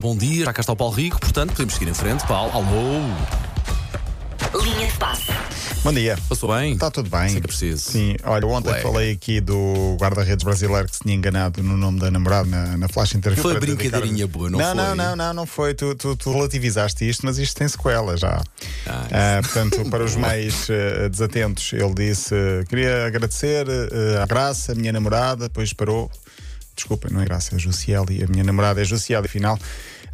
Bom dia, já cá está o Paulo Rico, portanto podemos seguir em frente. Paulo, alô, Linha de passe. Bom dia. passou bem? Está tudo bem? Sim que é preciso. Sim, olha, ontem Colega. falei aqui do guarda-redes brasileiro que se tinha enganado no nome da namorada na, na flash interview. Foi brincadeirinha boa, não não foi? Não, não, não, não foi. Tu, tu, tu relativizaste isto, mas isto tem sequela já. Ah, Ah, portanto, para os mais eh, desatentos, ele disse: eh, queria agradecer eh, à Graça, a minha namorada, depois parou. Desculpa, não é Graça, é Jussieli, a minha namorada é Jussieli, afinal.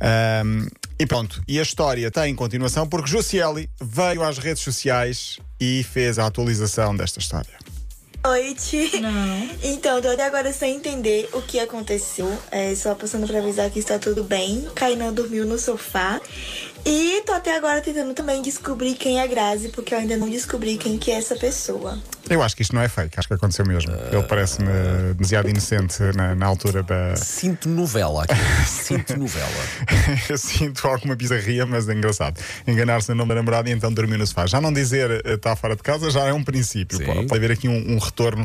Ahm, e pronto, e a história está em continuação porque Jussieli veio às redes sociais e fez a atualização desta história. noite. Não. Então, tô até agora sem entender o que aconteceu. É, só passando pra avisar que está tudo bem. Kainan dormiu no sofá. E tô até agora tentando também descobrir quem é a Grazi, porque eu ainda não descobri quem que é essa pessoa. Eu acho que isto não é fake, acho que aconteceu mesmo. Ele parece-me demasiado inocente na, na altura da. Sinto novela aqui. Sinto novela. Eu sinto alguma bizarria, mas é engraçado. Enganar-se no nome da namorada e então dormir no sofá. Já não dizer eh, está fora de casa já é um princípio. Sim. Pode, pode haver aqui um, um retorno,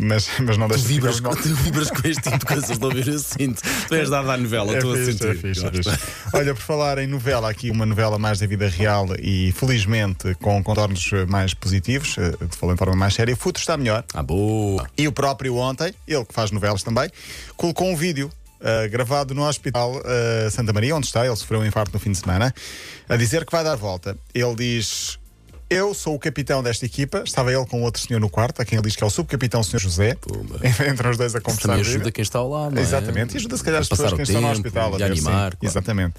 mas, mas não Tu deixa de ficar vibras, tu vibras com este tipo de coisas, a ver, eu sinto. Tu és dado à novela, É estou a fixe, sentir. é fixe, é fixe. Olha, por falar em novela, aqui uma novela mais da vida real e felizmente com contornos mais positivos, eh, de falando de forma mais séria, Futuro está melhor. Ah, boa. E o próprio ontem, ele que faz novelas também, colocou um vídeo uh, gravado no Hospital uh, Santa Maria, onde está, ele sofreu um infarto no fim de semana, a dizer que vai dar volta. Ele diz. Eu sou o capitão desta equipa. Estava ele com outro senhor no quarto, a quem ele diz que é o subcapitão, o senhor José. Pumba. Entram os dois a conversar. também ajuda quem está ao lado, não é? Exatamente, e ajuda se calhar A as pessoas que estão no hospital e ver, animar, sim. claro. Exatamente.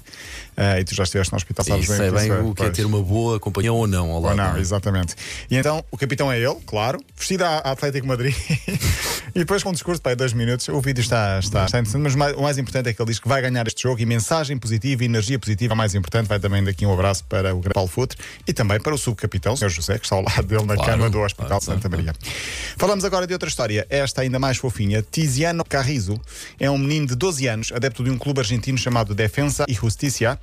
Ah, e tu já estiveste no hospital, Sim, sabes bem, sei bem isso o que é ter uma boa companhia ou não ao lado. Ou não, é? exatamente. E então o capitão é ele, claro, vestido a a Atlético Madrid. e depois com um discurso para dois minutos, o vídeo está, está, está interessante, mas o mais, o mais importante é que ele diz que vai ganhar este jogo e mensagem positiva e energia positiva, a mais importante, vai também daqui um abraço para o Paulo Futre e também para o subcapitão, o Sr. José, que está ao lado dele na Claro, cama do Hospital claro, Santa Maria. Falamos agora de outra história, esta ainda mais fofinha. Tiziano Carrizo é um menino de 12 anos, adepto de um clube argentino chamado Defensa e Justicia.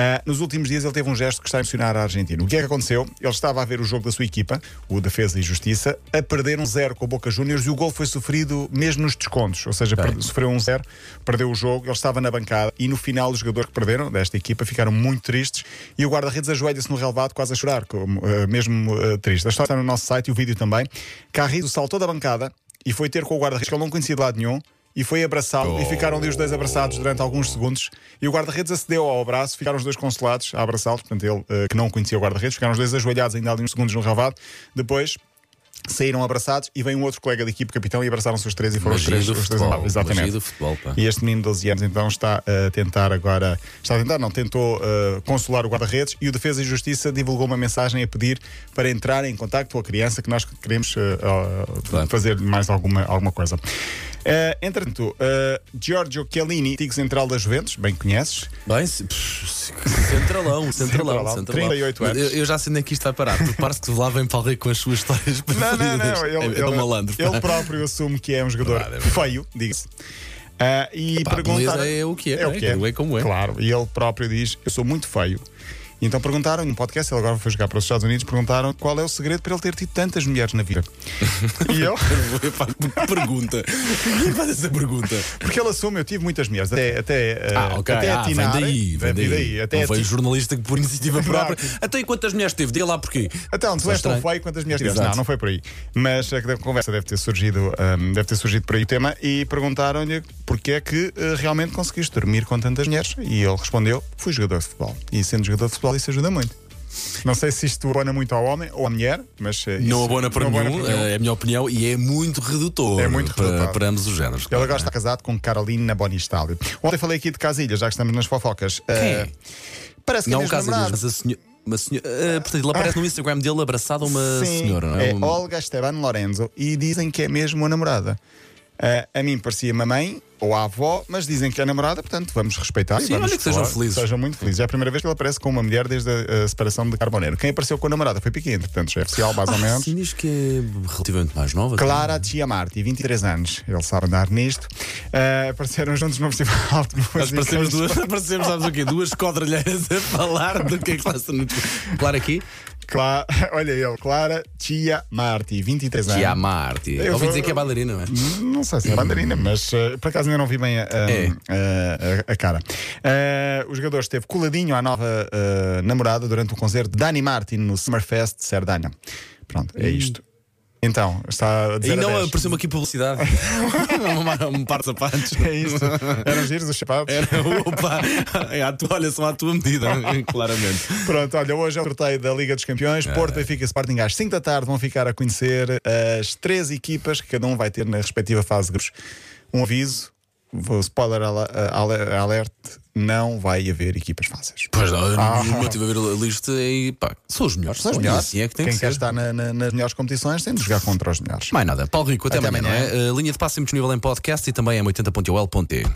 Ah, nos últimos dias ele teve um gesto que está a emocionar a Argentina. O que é que aconteceu? Ele estava a ver o jogo da sua equipa, o Defesa e Justiça, a perder um zero com o Boca Juniors e o gol foi sofrido mesmo nos descontos. Ou seja, per- sofreu um zero, perdeu o jogo, ele estava na bancada e no final os jogadores que perderam desta equipa ficaram muito tristes e o guarda-redes ajoelha-se no relevado quase a chorar, como, ah, mesmo ah, triste. A história está no nosso site e o vídeo também. Carrizo saltou da bancada e foi ter com o guarda-redes que ele não conhecia de lado nenhum e foi abraçá-lo e ficaram ali os dois abraçados durante alguns segundos e o guarda-redes acedeu ao abraço, ficaram os dois consolados a abraçá-lo, portanto ele eh, que não conhecia o guarda-redes, ficaram os dois ajoelhados ainda ali uns segundos no relvado, depois saíram abraçados e vem um outro colega da equipe capitão e abraçaram-se os três e foram os Magia três, do os três futebol. exatamente. do futebol. E este menino de 12 anos então está a tentar agora, está a tentar, não, tentou eh, consolar o guarda-redes e o Defesa e Justiça divulgou uma mensagem a pedir para entrar em contacto com a criança que nós queremos eh, Claro. fazer mais alguma, alguma coisa. Eh, entretanto, eh, Giorgio Chiellini, antigo central da Juventus, bem conheces, Bem, pff, centralão, centralão, Centralão, centralão. 38 anos. Eu, eu já sei nem que isto vai parar, porque parece que lá vem Rico com as suas histórias Não, não, não. Ele, é, é ele- do malandro. ele próprio assume que é um jogador é feio, diga-se. Ah, e Pá, a perguntaram- beleza é o que é, é o é? que é. É como é. Claro, e ele próprio diz: Eu sou muito feio. E então perguntaram, num podcast, ele agora foi jogar para os Estados Unidos, perguntaram qual é o segredo para ele ter tido tantas mulheres na vida. e eu, pergunta. Quem faz essa pergunta? porque ele assume, eu tive muitas mulheres, até, até, Ah, ah, até ah, atinar. vem daí, vem daí. até não veio jornalista que por iniciativa própria. Até e quantas mulheres teve? Diga lá porquê. Só és tão estranho. feio quantas mulheres tiveste. Exato. Não, não foi por aí. Mas a conversa deve ter surgido, hum, deve ter surgido por aí o tema e perguntaram-lhe porque é que eh, realmente conseguiste dormir com tantas mulheres. E ele respondeu: fui jogador de futebol. E sendo jogador de futebol, isso ajuda muito. Não sei se isto abona muito ao homem ou à mulher, mas. eh, Não abona para não abona para nenhum. é a minha opinião, e é muito redutor É muito para, redutor. para ambos os géneros. Ele claro, agora não está é? casado com Carolina Bonistalio. Ontem falei aqui de Casilha, já que estamos nas fofocas. Eh, parece que Não é o mesmo caso namorado. mas a senhora. Uma senhora ah, portanto, ele aparece no Instagram dele abraçado a uma Sim, senhora, não é? É Uma- Olga Esteban Lorenzo e dizem que é mesmo a namorada. Ah, a mim parecia-me a mãe ou a avó, mas dizem que é a namorada, portanto vamos respeitar. e Sim, vamos olha que sejam felizes. Sejam muito felizes. É a primeira vez que ele aparece com uma mulher desde a, a separação de Carbonero. Quem apareceu com a namorada foi Piquet, portanto já é oficial, mais ou Ah, menos. sim, diz que é relativamente mais nova. Clara Chiamarti, 23 anos. Ele sabe andar nisto. Ah, apareceram juntos no Festival de Música. Nós parecemos duas, parecemos, sabes o quê? Duas quadrilheiras a falar do que é que passa no. Claro aqui. Cla- Olha ele, Clara Tia Marti, 23 anos. Tia Marti. Eu Ouvi vou- dizer que é bailarina, não é? Não sei se é bandarina, mas eh, por acaso ainda não vi bem a, a- É. a- a- a cara. Eh, o jogador esteve coladinho à nova eh, namorada durante o concerto de Dani Martin no Summerfest de Cerdanha. Pronto, é isto. Então, está a dizer E não 10. apareceu-me aqui publicidade. um par de sapatos. É isso. Eram giros os sapatos. Era, opa, é a tua, olha, são à tua medida, claramente. Pronto, olha, hoje é o sorteio da Liga dos Campeões. Porto, Benfica e Sporting às 5 da tarde vão ficar a conhecer as três equipas que cada um vai ter na respectiva fase de grupos. Um aviso, vou spoiler ale- alert, não vai haver equipas fáceis. Pois não, Ah. eu estive a ver a lista e pá, são os melhores. São os melhores. Assim é que tem Quem que quer ser. estar na- na- nas melhores competições tem de jogar contra os melhores. Mais nada. Paulo Rico, até, Até amanhã. amanhã. é? A linha de passe sempre disponível em podcast e também em 80.ol.t.